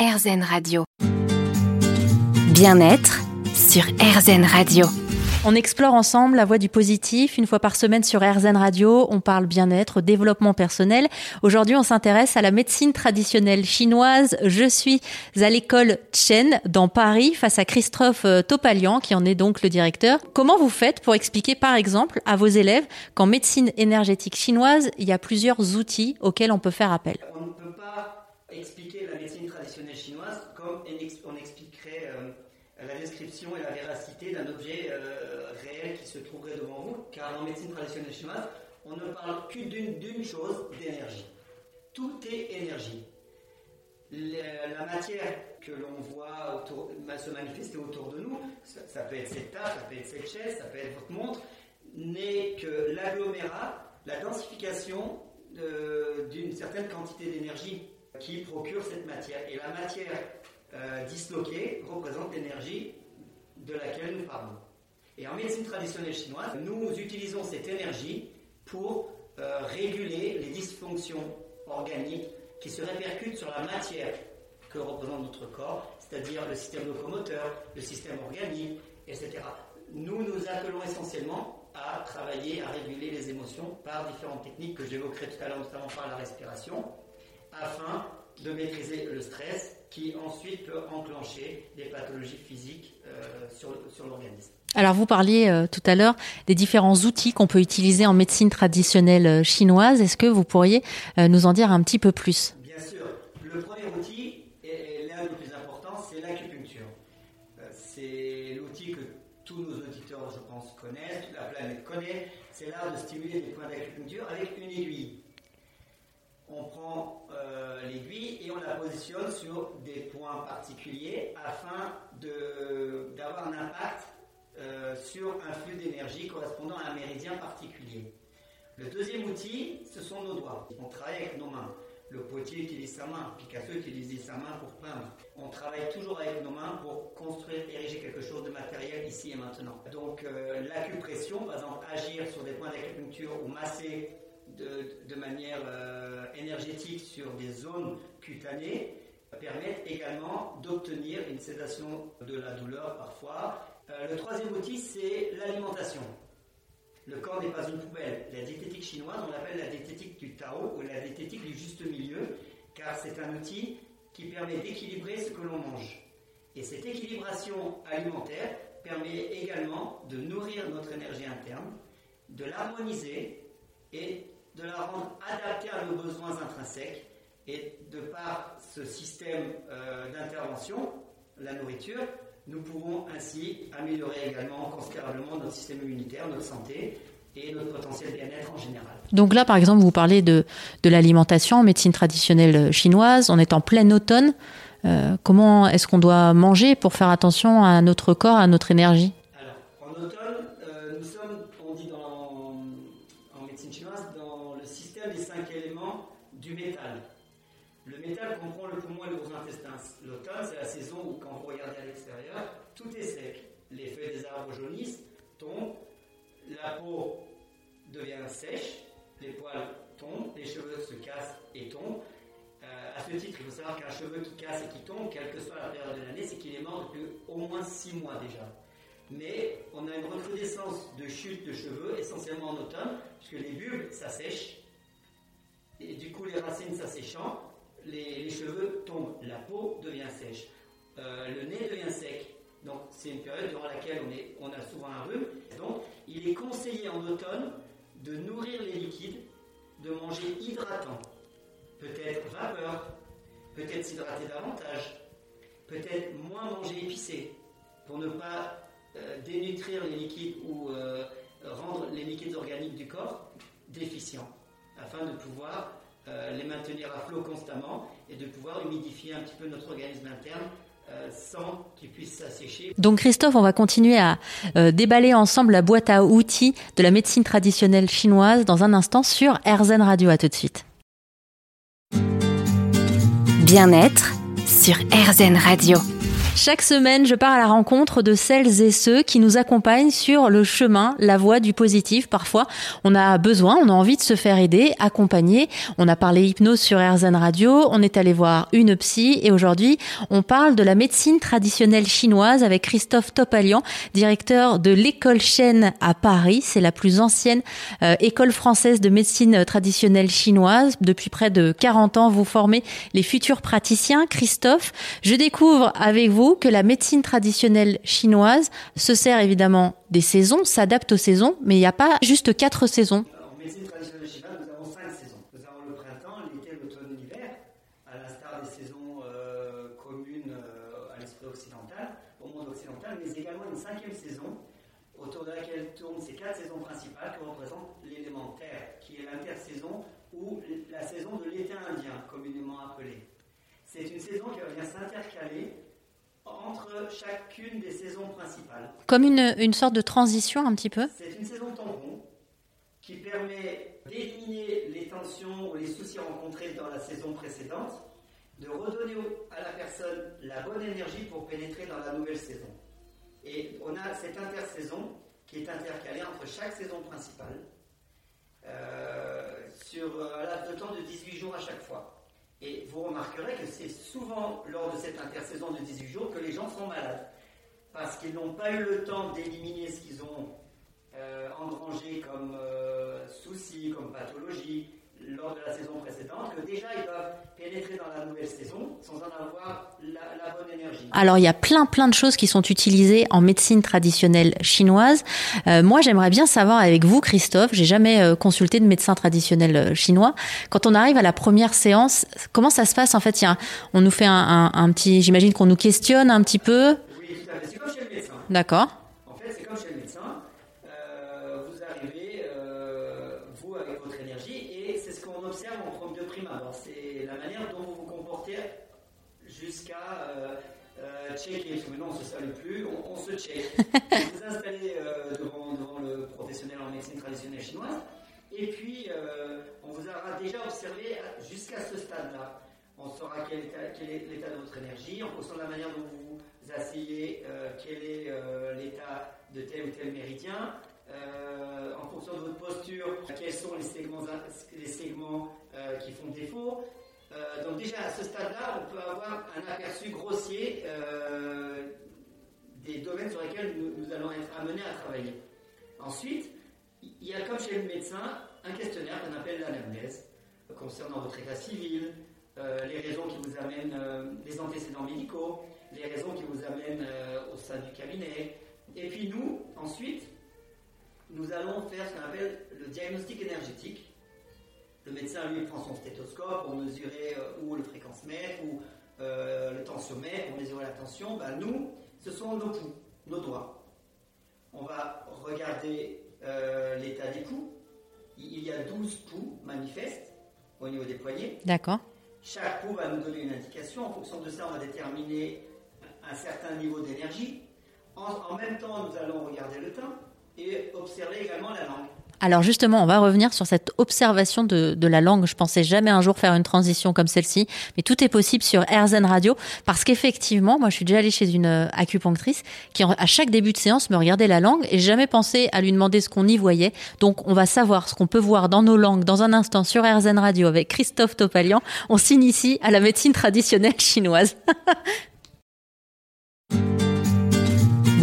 RZN Radio. Bien-être sur RZN Radio. On explore ensemble la voie du positif. Une fois par semaine sur RZN Radio, on parle bien-être, développement personnel. Aujourd'hui, on s'intéresse à la médecine traditionnelle chinoise. Je suis à l'école Chen dans Paris face à Christophe euh, Topalian, qui en est donc le directeur. Comment vous faites pour expliquer, par exemple, à vos élèves qu'en médecine énergétique chinoise, il y a plusieurs outils auxquels on peut faire appel On ne peut pas expliquer la médecine traditionnelle chinoise comme on expliquerait euh, et la véracité d'un objet euh, réel qui se trouverait devant vous, car en médecine traditionnelle chinoise, on ne parle que d'une chose, d'énergie. Tout est énergie. La, matière que l'on voit se manifester autour de nous, ça, peut être cette table, ça peut être cette chaise, ça peut être votre montre, n'est que l'agglomérat, la densification d'une certaine quantité d'énergie qui procure cette matière. Et la matière euh, disloquée représente l'énergie de laquelle nous parlons. Et en médecine traditionnelle chinoise, nous utilisons cette énergie pour euh, réguler les dysfonctions organiques qui se répercutent sur la matière que représente notre corps, c'est-à-dire le système locomoteur, le système organique, etc. Nous nous appelons essentiellement à travailler, à réguler les émotions par différentes techniques que j'évoquerai tout à l'heure, notamment par la respiration, afin de maîtriser le stress qui ensuite peut enclencher des pathologies physiques euh, sur, l'organisme. Alors vous parliez euh, tout à l'heure des différents outils qu'on peut utiliser en médecine traditionnelle euh, chinoise. Est-ce que vous pourriez nous en dire un petit peu plus? Bien sûr. Le premier outil, et l'un des plus importants, c'est l'acupuncture. c'est l'outil que tous nos auditeurs, je pense, connaissent, toute la planète connaît. C'est l'art de stimuler des points d'acupuncture avec une aiguille on prend euh, l'aiguille et on la positionne sur des points particuliers afin d'avoir un impact euh, sur un flux d'énergie correspondant à un méridien particulier. Le deuxième outil, ce sont nos doigts. On travaille avec nos mains. Le potier utilise sa main, Picasso utilise sa main pour peindre. On travaille toujours avec nos mains pour construire, ériger quelque chose de matériel ici et maintenant. Donc euh, l'acupression, par exemple, agir sur des points d'acupuncture ou masser de, manière euh, énergétique sur des zones cutanées permettent également d'obtenir une sédation de la douleur parfois. Euh, le troisième outil, c'est l'alimentation. Le corps n'est pas une poubelle. La diététique chinoise, on l'appelle la diététique du Tao ou la diététique du juste milieu, car c'est un outil qui permet d'équilibrer ce que l'on mange. Et cette équilibration alimentaire permet également de nourrir notre énergie interne, de l'harmoniser et de la rendre adaptée à nos besoins intrinsèques. Et de par ce système euh, d'intervention, la nourriture, nous pouvons ainsi améliorer également considérablement notre système immunitaire, notre santé et notre potentiel bien-être en général. Donc là, par exemple, vous parlez de, de l'alimentation en médecine traditionnelle chinoise. On est en plein automne. Euh, comment est-ce qu'on doit manger pour faire attention à notre corps, à notre énergie? Sèche, les poils tombent, les cheveux se cassent et tombent. Euh, à ce titre, il faut savoir qu'un cheveu qui casse et qui tombe, quelle que soit la période de l'année, c'est qu'il est mort depuis au moins 6 mois déjà. Mais on a une recrudescence de chute de cheveux, essentiellement en automne, puisque les bulbes s'assèchent, et du coup les racines s'asséchant, les, cheveux tombent, la peau devient sèche, euh, le nez devient sec. Donc c'est une période durant laquelle on, est, on a souvent un rhume. Donc il est conseillé en automne de nourrir les liquides, de manger hydratant. Peut-être vapeur, peut-être s'hydrater davantage, peut-être moins manger épicé pour ne pas euh, dénutrir les liquides ou euh, rendre les liquides organiques du corps déficients afin de pouvoir euh, les maintenir à flot constamment et de pouvoir humidifier un petit peu notre organisme interne sans qu'il puisse s'assécher. Donc Christophe, on va continuer à euh, déballer ensemble la boîte à outils de la médecine traditionnelle chinoise dans un instant sur RZN Radio. À tout de suite. Bien-être sur RZN Radio. Chaque semaine, je pars à la rencontre de celles et ceux qui nous accompagnent sur le chemin, la voie du positif. Parfois, on a besoin, on a envie de se faire aider, accompagner. On a parlé hypnose sur RZN Radio, on est allé voir une psy et aujourd'hui, on parle de la médecine traditionnelle chinoise avec Christophe Topalian, directeur de l'école Chêne à Paris. C'est la plus ancienne euh, école française de médecine traditionnelle chinoise. Depuis près de 40 ans, vous formez les futurs praticiens. Christophe, je découvre avec vous que la médecine traditionnelle chinoise se sert évidemment des saisons, s'adapte aux saisons, mais il n'y a pas juste quatre saisons? En médecine traditionnelle chinoise, nous avons cinq saisons. Nous avons le printemps, l'été, l'automne, l'hiver, à l'instar des saisons euh, communes euh, à l'esprit occidental, au monde occidental, mais également une cinquième saison autour de laquelle tournent ces quatre saisons principales qui représentent l'élément terre, qui est l'intersaison ou la saison de l'été indien, communément appelée. C'est une saison qui va venir s'intercaler entre chacune des saisons principales. Comme une, une sorte de transition un petit peu C'est une saison tampon qui permet d'éliminer les tensions ou les soucis rencontrés dans la saison précédente, de redonner à la personne la bonne énergie pour pénétrer dans la nouvelle saison. Et on a cette intersaison qui est intercalée entre chaque saison principale euh, sur un laps de temps de 18 jours à chaque fois. Et vous remarquerez que c'est souvent lors de cette intersaison de 18 jours que les gens sont malades. Parce qu'ils n'ont pas eu le temps d'éliminer ce qu'ils ont euh, engrangé comme euh, soucis, comme pathologie lors de la saison précédente, que déjà ils doivent pénétrer dans la nouvelle saison sans en avoir la, la, bonne énergie. Alors il y a plein plein de choses qui sont utilisées en médecine traditionnelle chinoise. Euh, moi j'aimerais bien savoir avec vous Christophe, j'ai jamais euh, consulté de médecin traditionnel euh, chinois. Quand on arrive à la première séance, comment ça se passe en fait? Il y a, On nous fait un, un, un petit, j'imagine qu'on nous questionne un petit peu. Oui, tout à fait. C'est comme chez le médecin. D'accord. En fait, c'est comme chez le médecin. Euh, vous arrivez, euh, vous, avec votre énergie, et ce qu'on observe en prendre de prime abord. C'est la manière dont vous vous comportez jusqu'à euh, euh, checker. Maintenant, on ne se salue plus, on, on se check. vous vous installez euh, devant, devant le professionnel en médecine traditionnelle chinoise, et puis euh, on vous aura déjà observé jusqu'à ce stade-là. On saura quel, état- quel est l'état de votre énergie, en fonction de la manière dont vous vous asseyez, euh, quel est l'état de tel ou tel méridien, euh, en fonction de votre posture, quels sont les segments, les segments euh, qui font défaut. Euh, donc déjà à ce stade-là, on peut avoir un aperçu grossier des domaines sur lesquels nous, nous allons être amenés à travailler. Ensuite, il y a comme chez le médecin un questionnaire qu'on appelle l'anamnèse concernant votre état civil, les raisons qui vous amènent, les antécédents médicaux, les raisons qui vous amènent au sein du cabinet. Et puis nous, ensuite, nous allons faire ce qu'on appelle le diagnostic énergétique. Le médecin, lui, prend son stéthoscope pour mesurer euh, ou le fréquence-mètre ou euh, le tensiomètre pour mesurer la tension. Ben, nous, ce sont nos pouls, nos doigts. On va regarder euh, l'état des pouls. Il y a 12 pouls manifestes au niveau des poignets. D'accord. Chaque pot va nous donner une indication. En fonction de ça, on va déterminer un certain niveau d'énergie. En, en, même temps, nous allons regarder le temps et observer également la langue. Alors justement, on va revenir sur cette observation de, de, la langue. Je pensais jamais un jour faire une transition comme celle-ci, mais tout est possible sur RZN Radio parce qu'effectivement, moi je suis déjà allée chez une acupunctrice qui à chaque début de séance me regardait la langue et jamais pensé à lui demander ce qu'on y voyait. Donc on va savoir ce qu'on peut voir dans nos langues dans un instant sur RZN Radio avec Christophe Topalian. On s'initie à la médecine traditionnelle chinoise.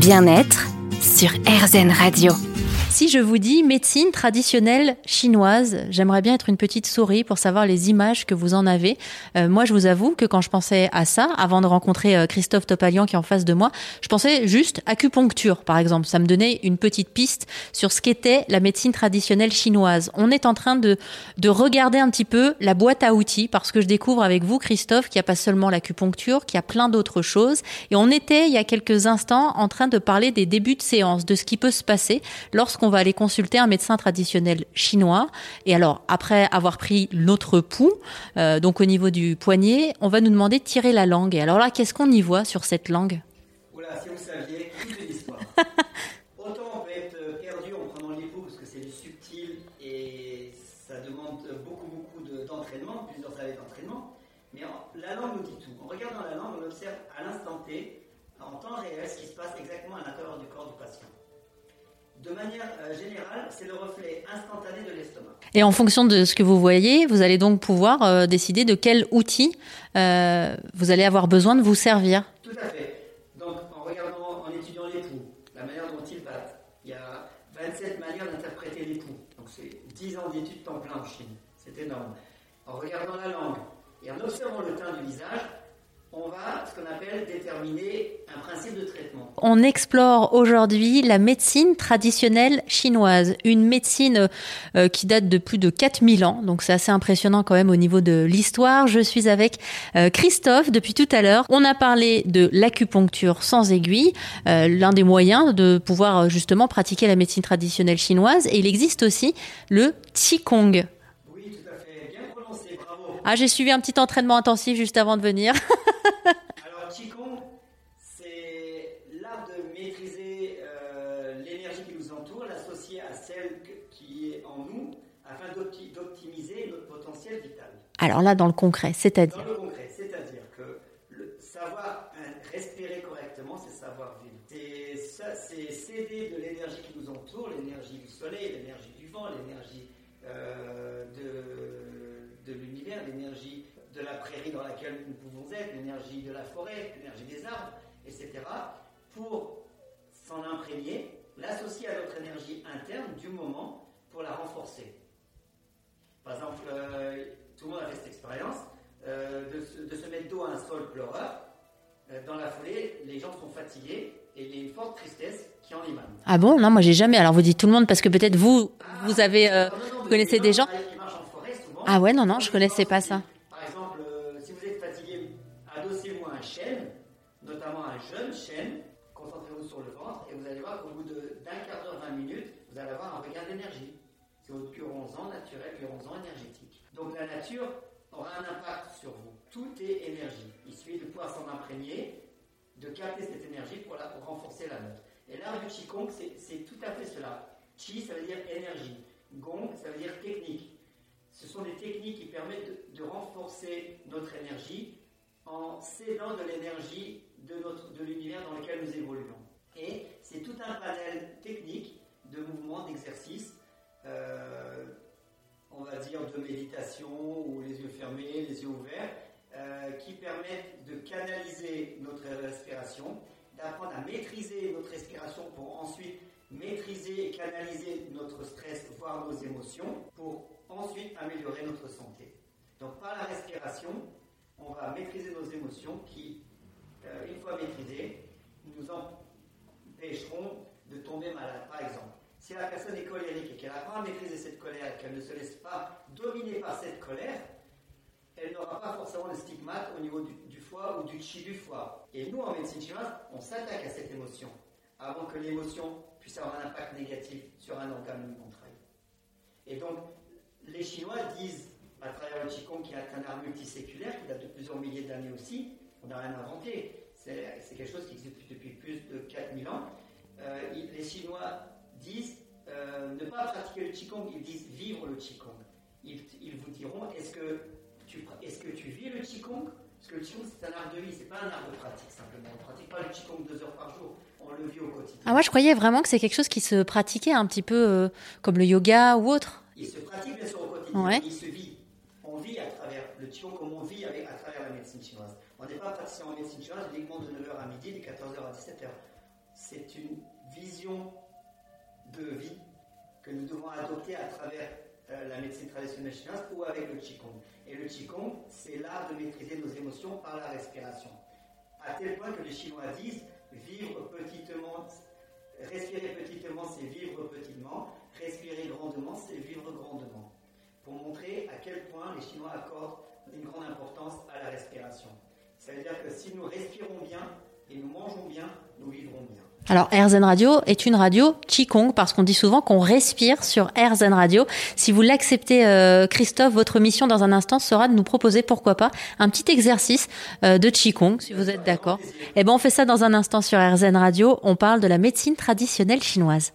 Bien-être sur RZN Radio. Si je vous dis médecine traditionnelle chinoise, j'aimerais bien être une petite souris pour savoir les images que vous en avez. Euh, moi, je vous avoue que quand je pensais à ça, avant de rencontrer euh, Christophe Topalian qui est en face de moi, je pensais juste acupuncture, par exemple. Ça me donnait une petite piste sur ce qu'était la médecine traditionnelle chinoise. On est en train de, de regarder un petit peu la boîte à outils parce que je découvre avec vous, Christophe, qu'il n'y a pas seulement l'acupuncture, qu'il y a plein d'autres choses. Et on était, il y a quelques instants, en train de parler des débuts de séance, de ce qui peut se passer lorsqu'on on va aller consulter un médecin traditionnel chinois. Et alors, après avoir pris notre pouls, euh, donc au niveau du poignet, on va nous demander de tirer la langue. Et alors là, qu'est-ce qu'on y voit sur cette langue? Oula, si vous saviez, toute une histoire. Autant on peut être perdu en prenant les pouls parce que c'est du subtil et ça demande beaucoup, beaucoup d'entraînement, de, plusieurs années d'entraînement. Mais en, la langue nous dit tout. En regardant la langue, on observe à l'instant T en temps réel ce qui se passe exactement à l'intérieur du corps du patient. De manière euh, générale, c'est le reflet instantané de l'estomac. Et en fonction de ce que vous voyez, vous allez donc pouvoir euh, décider de quel outil euh, vous allez avoir besoin de vous servir. Tout à fait. Donc, en regardant, en étudiant les pouls, la manière dont ils battent, il y a 27 manières d'interpréter les pouls. Donc, c'est 10 ans d'études temps plein en Chine. C'est énorme. En regardant la langue et en observant le teint du visage, on va, ce qu'on appelle, déterminer un principe de traitement. On explore aujourd'hui la médecine traditionnelle chinoise, une médecine euh, qui date de plus de 4000 ans, donc c'est assez impressionnant quand même au niveau de l'histoire. Je suis avec euh, Christophe depuis tout à l'heure. On a parlé de l'acupuncture sans aiguille, euh, l'un des moyens de pouvoir justement pratiquer la médecine traditionnelle chinoise, et il existe aussi le Qigong. Oui, tout à fait. Bien prononcé, bravo. Ah, j'ai suivi un petit entraînement intensif juste avant de venir. Qigong, c'est l'art de maîtriser euh, l'énergie qui nous entoure, l'associer à celle qui est en nous, afin d'opti- d'optimiser notre potentiel vital. Alors là, dans le concret, c'est-à-dire laquelle nous pouvons être, l'énergie de la forêt, l'énergie des arbres, etc., pour s'en imprégner, l'associer à notre énergie interne du moment pour la renforcer. Par exemple, euh, tout le monde a fait cette expérience euh, de, se, de se mettre dos à un sol pleureur. Euh, dans la foulée, les gens sont fatigués et il y a une forte tristesse qui en émane. Ah bon? Non, moi j'ai jamais. Alors vous dites tout le monde parce que peut-être vous, vous avez, Ah, non, non, vous mais connaissez des gens. qui marchent en forêt, souvent, Ah ouais, non, non, je connaissais pas ça. aussi. Par exemple, euh, si vous êtes fatigué, adossez-vous à un chêne, notamment un jeune chêne, concentrez-vous sur le ventre et vous allez voir qu'au bout de- d'un quart d'heure, 20 minutes, vous allez avoir un regain d'énergie. C'est votre guronzan naturel, guronzan énergétique. Donc la nature aura un impact sur vous. Tout est énergie. Il suffit de pouvoir s'en imprégner, de capter cette énergie pour, la, renforcer la nôtre. Et l'art du Qigong, c'est tout à fait cela. Qi, ça veut dire énergie. Gong, ça veut dire technique. Ce sont des techniques qui permettent de, renforcer notre énergie en cédant de l'énergie de, de l'univers dans lequel nous évoluons. Et c'est tout un panel méditation ou les yeux fermés, les yeux ouverts, euh, qui permettent de canaliser notre respiration, d'apprendre à maîtriser notre respiration pour ensuite maîtriser et canaliser notre stress, voire nos émotions, pour ensuite améliorer notre santé. Donc par la respiration, on va maîtriser nos émotions qui, euh, une fois maîtrisées, nous empêcheront de tomber malade. Par exemple, si la personne est colérique et qu'elle apprend à maîtriser cette colère, qu'elle ne se laisse pas dominer par cette colère, elle n'aura pas forcément de stigmate au niveau du, foie ou du chi du foie. Et nous, en médecine chinoise, on s'attaque à cette émotion avant que l'émotion puisse avoir un impact négatif sur un organe qu'on travaille. Et donc, les Chinois disent, à travers le Qigong, qui est un art multiséculaire, qui date de plusieurs milliers d'années aussi, on n'a rien inventé, c'est quelque chose qui existe depuis plus de 4000 ans. Euh, les Chinois disent euh, ne pas pratiquer le Qigong, ils disent vivre le Qigong. Ils, ils vous diront est-ce que, tu, est-ce que tu vis le Qigong? Parce que le Qigong, c'est un art de vie, c'est pas un art de pratique simplement. On ne pratique pas le Qigong deux heures par jour, on le vit au quotidien. Ah moi je croyais vraiment que c'est quelque chose qui se pratiquait un petit peu euh, comme le yoga ou autre. Il se pratique bien sûr au quotidien, Ouais. il se vit. On vit à travers le Qigong comme on vit avec- à travers la médecine chinoise. On n'est pas praticien en médecine chinoise uniquement de 9h à midi, de 14h à 17h. C'est une vision de vie que nous devons adopter à travers euh, la médecine traditionnelle chinoise ou avec le Qigong. Et le Qigong, c'est l'art de maîtriser nos émotions par la respiration. À tel point que les Chinois disent vivre petitement, respirer petitement, c'est vivre petitement, respirer grandement, c'est vivre grandement. Pour montrer à quel point les Chinois accordent une grande importance à la respiration. Ça veut dire que si nous respirons bien et nous mangeons bien, nous vivrons bien. Alors RZN Radio est une radio Qigong parce qu'on dit souvent qu'on respire sur RZN Radio. Si vous l'acceptez, euh, Christophe, votre mission dans un instant sera de nous proposer, pourquoi pas, un petit exercice euh, de Qigong, si vous êtes d'accord. Eh ben on fait ça dans un instant sur RZN Radio. On parle de la médecine traditionnelle chinoise.